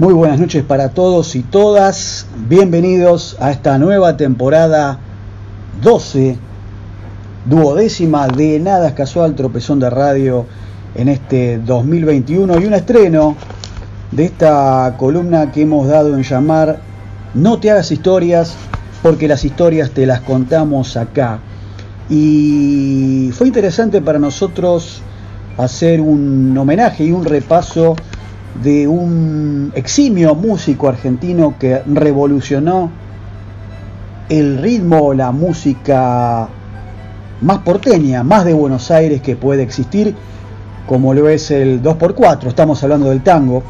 Muy buenas noches para todos y todas. Bienvenidos a esta nueva temporada 12, duodécima de Nada es Casual, Tropezón de Radio en este 2021 y un estreno de esta columna que hemos dado en llamar No te hagas historias porque las historias te las contamos acá. Y fue interesante para nosotros hacer un homenaje y un repaso de un eximio músico argentino que revolucionó el ritmo, la música más porteña, más de Buenos Aires que puede existir, como lo es el 2x4, estamos hablando del tango.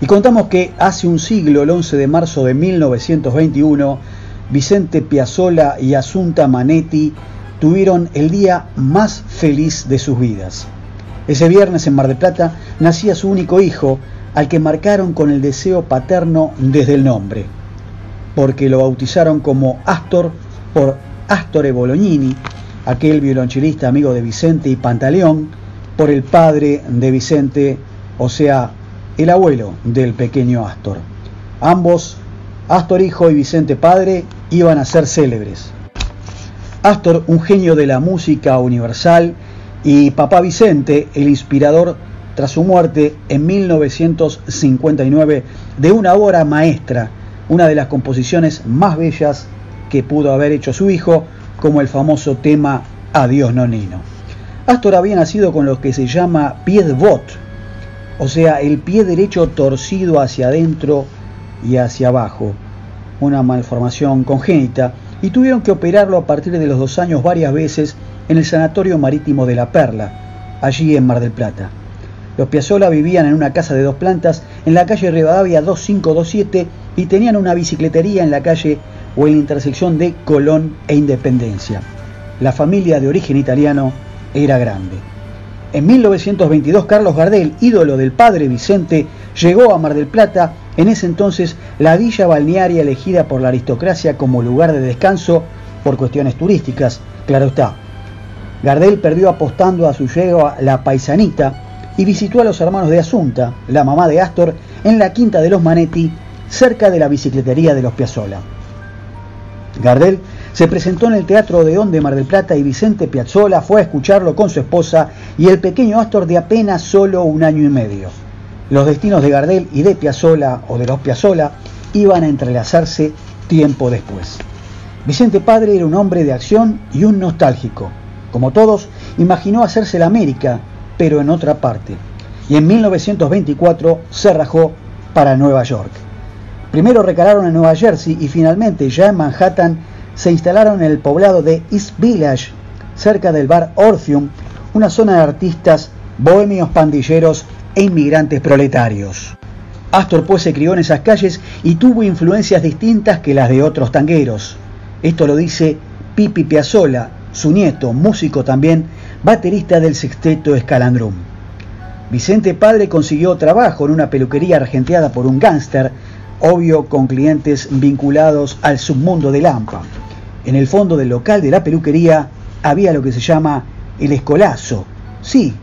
Y contamos que hace un siglo, el 11 de marzo de 1921, Vicente Piazzola y Asunta Manetti tuvieron el día más feliz de sus vidas. Ese viernes en Mar del Plata nacía su único hijo, al que marcaron con el deseo paterno desde el nombre, porque lo bautizaron como Astor por Astore Bolognini, aquel violonchelista amigo de Vicente y Pantaleón, por el padre de Vicente, o sea, el abuelo del pequeño Astor. Ambos, Astor hijo y Vicente padre, iban a ser célebres. Astor, un genio de la música universal, y Papá Vicente, el inspirador tras su muerte en 1959 de una obra maestra, una de las composiciones más bellas que pudo haber hecho su hijo, como el famoso tema Adiós Nonino. Astor había nacido con lo que se llama pie de bot, o sea, el pie derecho torcido hacia adentro y hacia abajo, una malformación congénita, y tuvieron que operarlo a partir de los dos años varias veces en el Sanatorio Marítimo de La Perla, allí en Mar del Plata. Los Piazzola vivían en una casa de dos plantas en la calle Rivadavia 2527 y tenían una bicicletería en la calle o en la intersección de Colón e Independencia. La familia de origen italiano era grande. En 1922 Carlos Gardel, ídolo del padre Vicente, llegó a Mar del Plata, en ese entonces la villa balnearia elegida por la aristocracia como lugar de descanso por cuestiones turísticas, claro está. Gardel perdió apostando a su yegua La Paisanita y visitó a los hermanos de Asunta, la mamá de Astor, en la quinta de los Manetti, cerca de la bicicletería de los Piazzola. Gardel se presentó en el Teatro de de Mar del Plata y Vicente Piazzola fue a escucharlo con su esposa y el pequeño Astor de apenas solo un año y medio. Los destinos de Gardel y de Piazzola o de los Piazzola iban a entrelazarse tiempo después. Vicente Padre era un hombre de acción y un nostálgico. Como todos, imaginó hacerse la América, pero en otra parte. Y en 1924 se rajó para Nueva York. Primero recalaron en Nueva Jersey y finalmente ya en Manhattan se instalaron en el poblado de East Village, cerca del bar Orpheum, una zona de artistas, bohemios pandilleros e inmigrantes proletarios. Astor pues se crió en esas calles y tuvo influencias distintas que las de otros tangueros. Esto lo dice Pipi Piazzolla, su nieto, músico también, baterista del sexteto Escalandrum. Vicente Padre consiguió trabajo en una peluquería argenteada por un gángster, obvio con clientes vinculados al submundo de Lampa. En el fondo del local de la peluquería había lo que se llama el escolazo. Sí,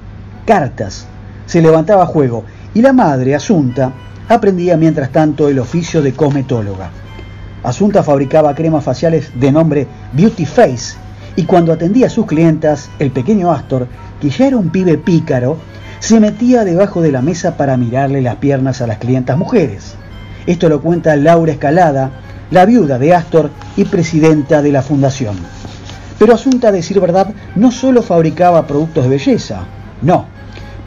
cartas. Se levantaba juego y la madre, Asunta, aprendía mientras tanto el oficio de cosmetóloga. Asunta fabricaba cremas faciales de nombre Beauty Face y cuando atendía a sus clientas, el pequeño Astor, que ya era un pibe pícaro, se metía debajo de la mesa para mirarle las piernas a las clientas mujeres. Esto lo cuenta Laura Escalada, la viuda de Astor y presidenta de la fundación. Pero Asunta, a decir verdad, no solo fabricaba productos de belleza, no,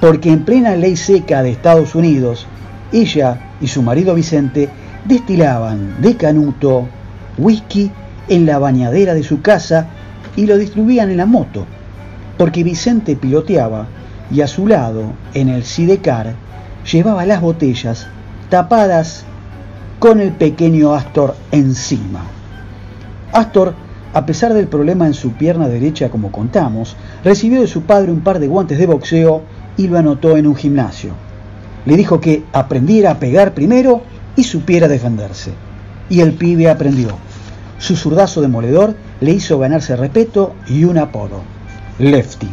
porque en plena ley seca de Estados Unidos, ella y su marido Vicente destilaban de canuto whisky en la bañadera de su casa y lo distribuían en la moto, porque Vicente piloteaba y a su lado, en el sidecar, llevaba las botellas tapadas con el pequeño Astor encima. Astor, a pesar del problema en su pierna derecha como contamos, recibió de su padre un par de guantes de boxeo y lo anotó en un gimnasio. Le dijo que aprendiera a pegar primero y supiera defenderse. Y el pibe aprendió. Su zurdazo demoledor le hizo ganarse respeto y un apodo, Lefty.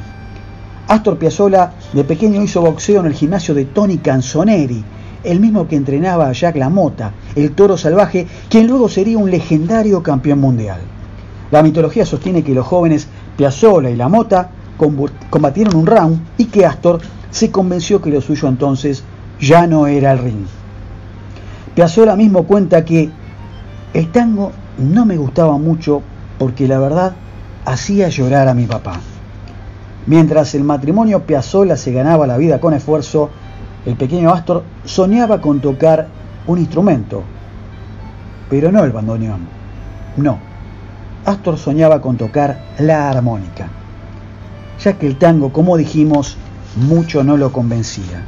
Astor Piazzolla de pequeño hizo boxeo en el gimnasio de Tony Canzoneri el mismo que entrenaba a Jack LaMotta, el toro salvaje, quien luego sería un legendario campeón mundial. La mitología sostiene que los jóvenes Piazzolla y LaMotta combatieron un round y que Astor se convenció que lo suyo entonces ya no era el ring. Piazzolla mismo cuenta que el tango no me gustaba mucho porque la verdad hacía llorar a mi papá. Mientras el matrimonio Piazzolla se ganaba la vida con esfuerzo, el pequeño Astor soñaba con tocar un instrumento, pero no el bandoneón, no. Astor soñaba con tocar la armónica, ya que el tango, como dijimos, mucho no lo convencía.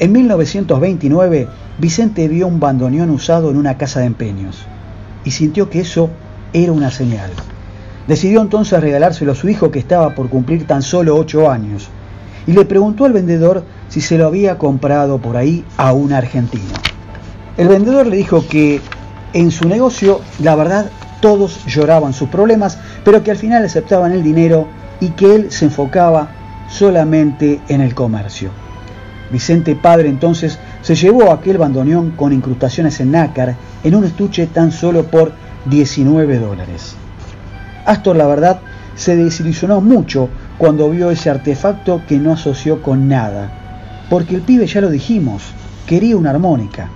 En 1929, Vicente vio un bandoneón usado en una casa de empeños y sintió que eso era una señal. Decidió entonces regalárselo a su hijo que estaba por cumplir tan solo ocho años y le preguntó al vendedor si se lo había comprado por ahí a un argentino. El vendedor le dijo que en su negocio, la verdad, todos lloraban sus problemas, pero que al final aceptaban el dinero y que él se enfocaba solamente en el comercio. Vicente Padre entonces se llevó aquel bandoneón con incrustaciones en nácar en un estuche tan solo por 19 dólares. Astor, la verdad, se desilusionó mucho cuando vio ese artefacto que no asoció con nada, porque el pibe, ya lo dijimos, quería una armónica.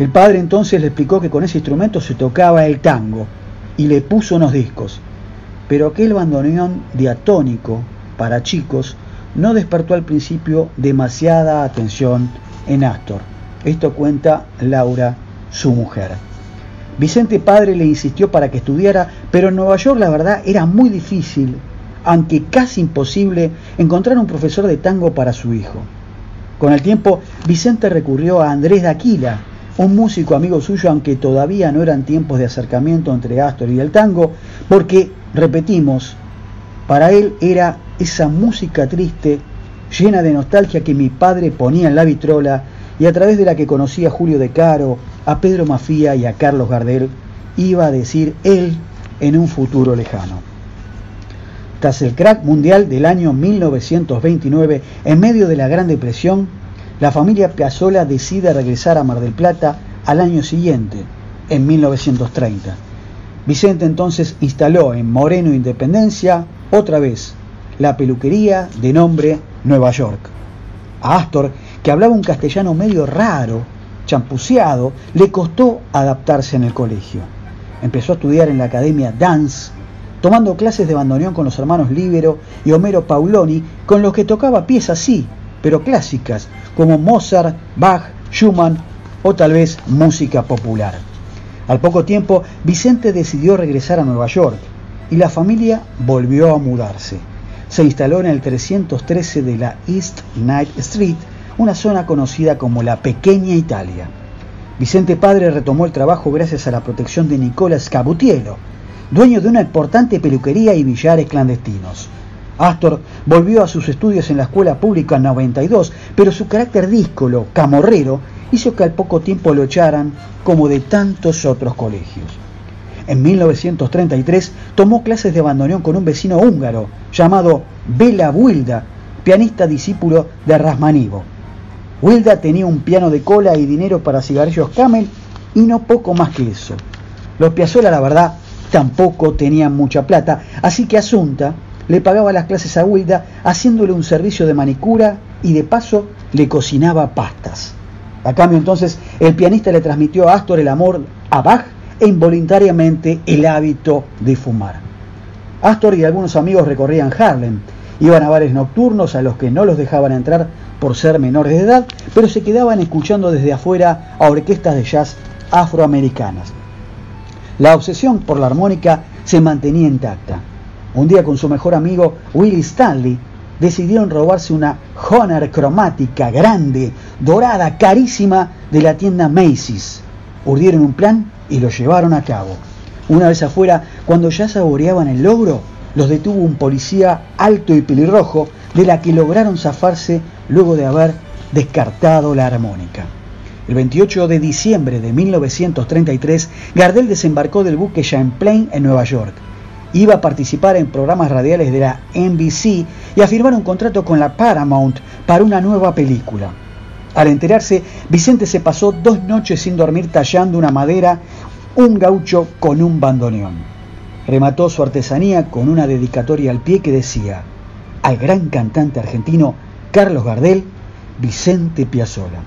El padre entonces le explicó que con ese instrumento se tocaba el tango y le puso unos discos, pero aquel bandoneón diatónico para chicos no despertó al principio demasiada atención en Astor. Esto cuenta Laura, su mujer. Vicente padre le insistió para que estudiara, pero en Nueva York la verdad era muy difícil, aunque casi imposible, encontrar un profesor de tango para su hijo. Con el tiempo, Vicente recurrió a Andrés Daquila, un músico amigo suyo, aunque todavía no eran tiempos de acercamiento entre Astor y el tango, porque, repetimos, para él era esa música triste, llena de nostalgia que mi padre ponía en la vitrola y a través de la que conocía a Julio De Caro, a Pedro Mafía y a Carlos Gardel, iba a decir él en un futuro lejano. Tras el crack mundial del año 1929, en medio de la Gran Depresión, la familia Piazzolla decide regresar a Mar del Plata al año siguiente, en 1930. Vicente entonces instaló en Moreno Independencia, otra vez, la peluquería de nombre Nueva York. A Astor, que hablaba un castellano medio raro, champuceado, le costó adaptarse en el colegio. Empezó a estudiar en la academia Dance, tomando clases de bandoneón con los hermanos Libero y Homero Pauloni, con los que tocaba piezas sí, pero clásicas, como Mozart, Bach, Schumann o tal vez música popular. Al poco tiempo, Vicente decidió regresar a Nueva York y la familia volvió a mudarse. Se instaló en el 313 de la East Night Street, una zona conocida como la Pequeña Italia. Vicente Padre retomó el trabajo gracias a la protección de Nicola Scabutielo, dueño de una importante peluquería y billares clandestinos. Astor volvió a sus estudios en la escuela pública en 92, pero su carácter díscolo, camorrero, hizo que al poco tiempo lo echaran como de tantos otros colegios. En 1933 tomó clases de bandoneón con un vecino húngaro llamado Bela Wilda, pianista discípulo de Rasmanivo. Wilda tenía un piano de cola y dinero para cigarrillos Camel y no poco más que eso. Los Piazzolla, la verdad, tampoco tenían mucha plata, así que Asunta le pagaba las clases a Wilda haciéndole un servicio de manicura y de paso le cocinaba pastas. A cambio entonces el pianista le transmitió a Astor el amor a Bach e involuntariamente el hábito de fumar. Astor y algunos amigos recorrían Harlem, iban a bares nocturnos a los que no los dejaban entrar por ser menores de edad, pero se quedaban escuchando desde afuera a orquestas de jazz afroamericanas. La obsesión por la armónica se mantenía intacta. Un día con su mejor amigo Willie Stanley decidieron robarse una Honor cromática grande, dorada, carísima de la tienda Macy's. Urdieron un plan y lo llevaron a cabo. Una vez afuera, cuando ya saboreaban el logro, los detuvo un policía alto y pelirrojo de la que lograron zafarse luego de haber descartado la armónica. El 28 de diciembre de 1933, Gardel desembarcó del buque Champlain en Nueva York iba a participar en programas radiales de la NBC y a firmar un contrato con la Paramount para una nueva película. Al enterarse, Vicente se pasó dos noches sin dormir tallando una madera, un gaucho con un bandoneón. Remató su artesanía con una dedicatoria al pie que decía, al gran cantante argentino Carlos Gardel, Vicente Piazzola.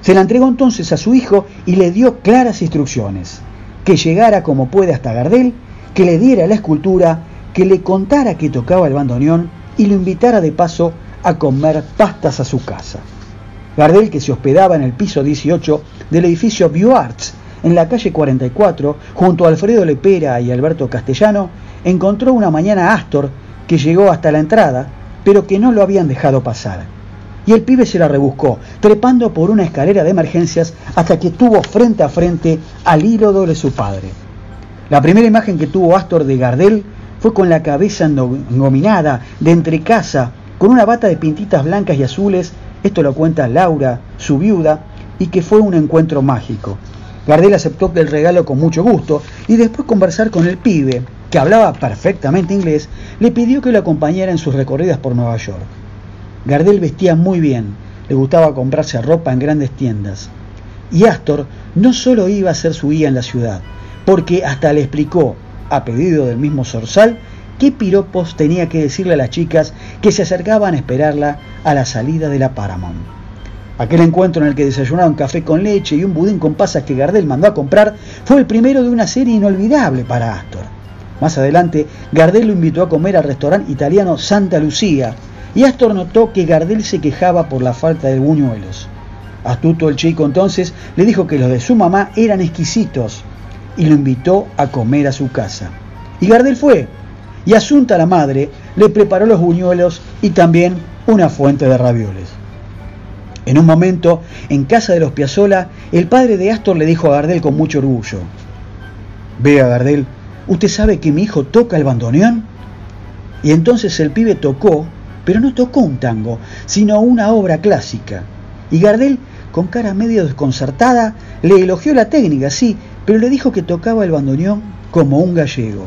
Se la entregó entonces a su hijo y le dio claras instrucciones, que llegara como puede hasta Gardel, que le diera la escultura, que le contara que tocaba el bandoneón y lo invitara de paso a comer pastas a su casa. Gardel, que se hospedaba en el piso 18 del edificio View Arts, en la calle 44, junto a Alfredo Lepera y Alberto Castellano, encontró una mañana Astor, que llegó hasta la entrada, pero que no lo habían dejado pasar. Y el pibe se la rebuscó, trepando por una escalera de emergencias hasta que estuvo frente a frente al ídolo de su padre. La primera imagen que tuvo Astor de Gardel fue con la cabeza nominada de entrecasa, con una bata de pintitas blancas y azules esto lo cuenta Laura, su viuda, y que fue un encuentro mágico. Gardel aceptó el regalo con mucho gusto y después conversar con el pibe, que hablaba perfectamente inglés, le pidió que lo acompañara en sus recorridas por Nueva York. Gardel vestía muy bien, le gustaba comprarse ropa en grandes tiendas. Y Astor no solo iba a ser su guía en la ciudad, porque hasta le explicó, a pedido del mismo Sorsal, qué piropos tenía que decirle a las chicas que se acercaban a esperarla a la salida de la Paramount. Aquel encuentro en el que desayunaron café con leche y un budín con pasas que Gardel mandó a comprar fue el primero de una serie inolvidable para Astor. Más adelante, Gardel lo invitó a comer al restaurante italiano Santa Lucía y Astor notó que Gardel se quejaba por la falta de buñuelos. Astuto el chico entonces le dijo que los de su mamá eran exquisitos y lo invitó a comer a su casa. Y Gardel fue, y Asunta la madre le preparó los buñuelos y también una fuente de ravioles. En un momento, en casa de los Piazzola, el padre de Astor le dijo a Gardel con mucho orgullo, Vea Gardel, ¿usted sabe que mi hijo toca el bandoneón? Y entonces el pibe tocó, pero no tocó un tango, sino una obra clásica. Y Gardel, con cara medio desconcertada, le elogió la técnica, sí, pero le dijo que tocaba el bandoneón como un gallego.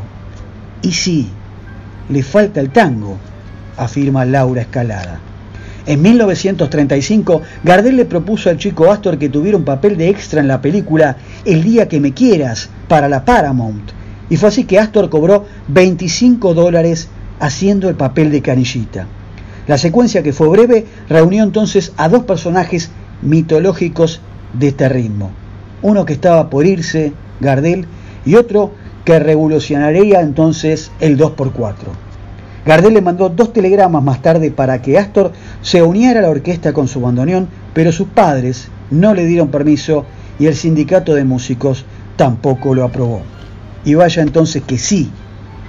Y sí, le falta el tango, afirma Laura Escalada. En 1935, Gardel le propuso al chico Astor que tuviera un papel de extra en la película El día que me quieras para la Paramount. Y fue así que Astor cobró 25 dólares haciendo el papel de canillita. La secuencia, que fue breve, reunió entonces a dos personajes mitológicos de este ritmo. Uno que estaba por irse, Gardel, y otro que revolucionaría entonces el 2x4. Gardel le mandó dos telegramas más tarde para que Astor se uniera a la orquesta con su bandoneón, pero sus padres no le dieron permiso y el sindicato de músicos tampoco lo aprobó. Y vaya entonces que sí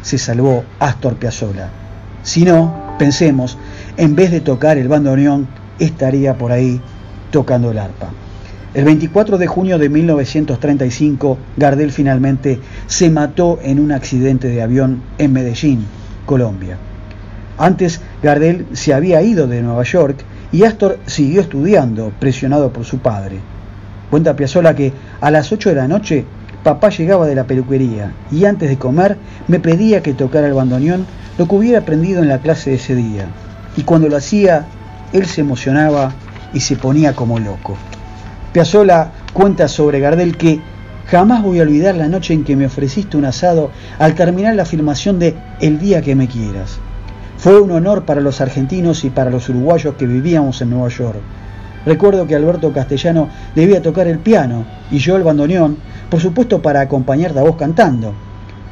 se salvó Astor Piazzolla. Si no, pensemos, en vez de tocar el bandoneón, estaría por ahí tocando el arpa. El 24 de junio de 1935, Gardel finalmente se mató en un accidente de avión en Medellín, Colombia. Antes, Gardel se había ido de Nueva York y Astor siguió estudiando, presionado por su padre. Cuenta Piazzola que a las 8 de la noche papá llegaba de la peluquería y antes de comer me pedía que tocara el bandoneón lo que hubiera aprendido en la clase de ese día. Y cuando lo hacía, él se emocionaba y se ponía como loco. Piazzola cuenta sobre Gardel que jamás voy a olvidar la noche en que me ofreciste un asado al terminar la filmación de El día que me quieras. Fue un honor para los argentinos y para los uruguayos que vivíamos en Nueva York. Recuerdo que Alberto Castellano debía tocar el piano y yo el bandoneón, por supuesto para acompañarte a vos cantando.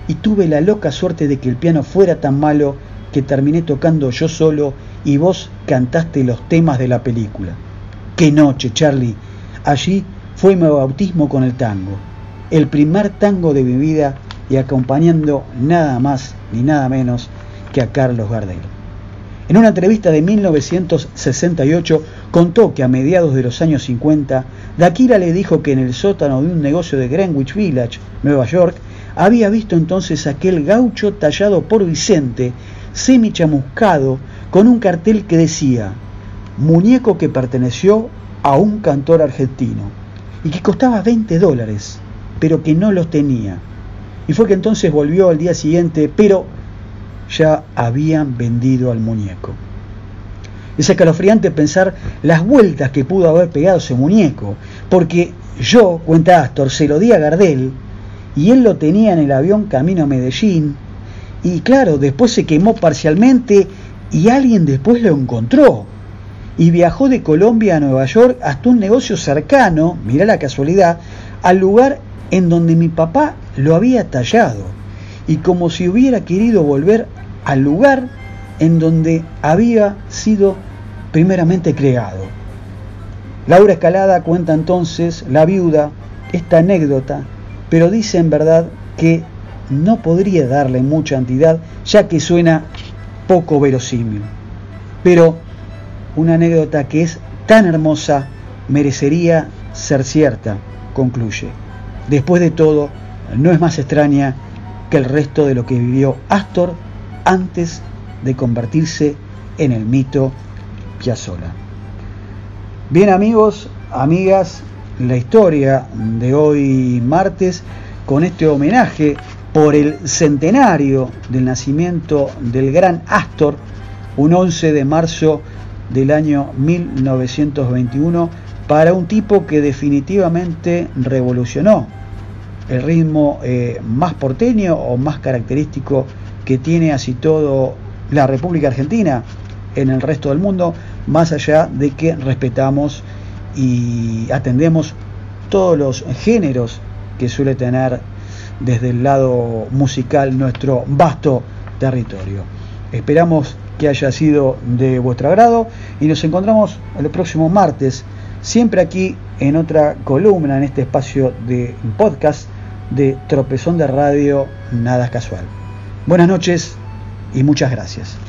Y tuve la loca suerte de que el piano fuera tan malo que terminé tocando yo solo y vos cantaste los temas de la película. ¡Qué noche, Charlie! Allí fue mi bautismo con el tango, el primer tango de mi vida y acompañando nada más ni nada menos a Carlos Gardel. En una entrevista de 1968 contó que a mediados de los años 50, Daquila le dijo que en el sótano de un negocio de Greenwich Village, Nueva York, había visto entonces aquel gaucho tallado por Vicente, semi-chamuscado, con un cartel que decía, muñeco que perteneció a un cantor argentino y que costaba 20 dólares, pero que no los tenía. Y fue que entonces volvió al día siguiente, pero ya habían vendido al muñeco. Es escalofriante pensar las vueltas que pudo haber pegado ese muñeco, porque yo, cuenta Astor, se lo di a Gardel y él lo tenía en el avión camino a Medellín y claro, después se quemó parcialmente y alguien después lo encontró y viajó de Colombia a Nueva York hasta un negocio cercano, mira la casualidad, al lugar en donde mi papá lo había tallado y como si hubiera querido volver al lugar en donde había sido primeramente creado. Laura Escalada cuenta entonces, la viuda, esta anécdota, pero dice en verdad que no podría darle mucha entidad ya que suena poco verosímil. Pero una anécdota que es tan hermosa merecería ser cierta, concluye. Después de todo, no es más extraña que el resto de lo que vivió Astor antes de convertirse en el mito Piazzolla. Bien amigos, amigas, la historia de hoy martes con este homenaje por el centenario del nacimiento del gran Astor, un 11 de marzo del año 1921, para un tipo que definitivamente revolucionó el ritmo eh, más porteño o más característico que tiene así todo la República Argentina en el resto del mundo, más allá de que respetamos y atendemos todos los géneros que suele tener desde el lado musical nuestro vasto territorio. Esperamos que haya sido de vuestro agrado y nos encontramos el próximo martes, siempre aquí en otra columna, en este espacio de podcast de Tropezón de Radio Nada Casual. Buenas noches y muchas gracias.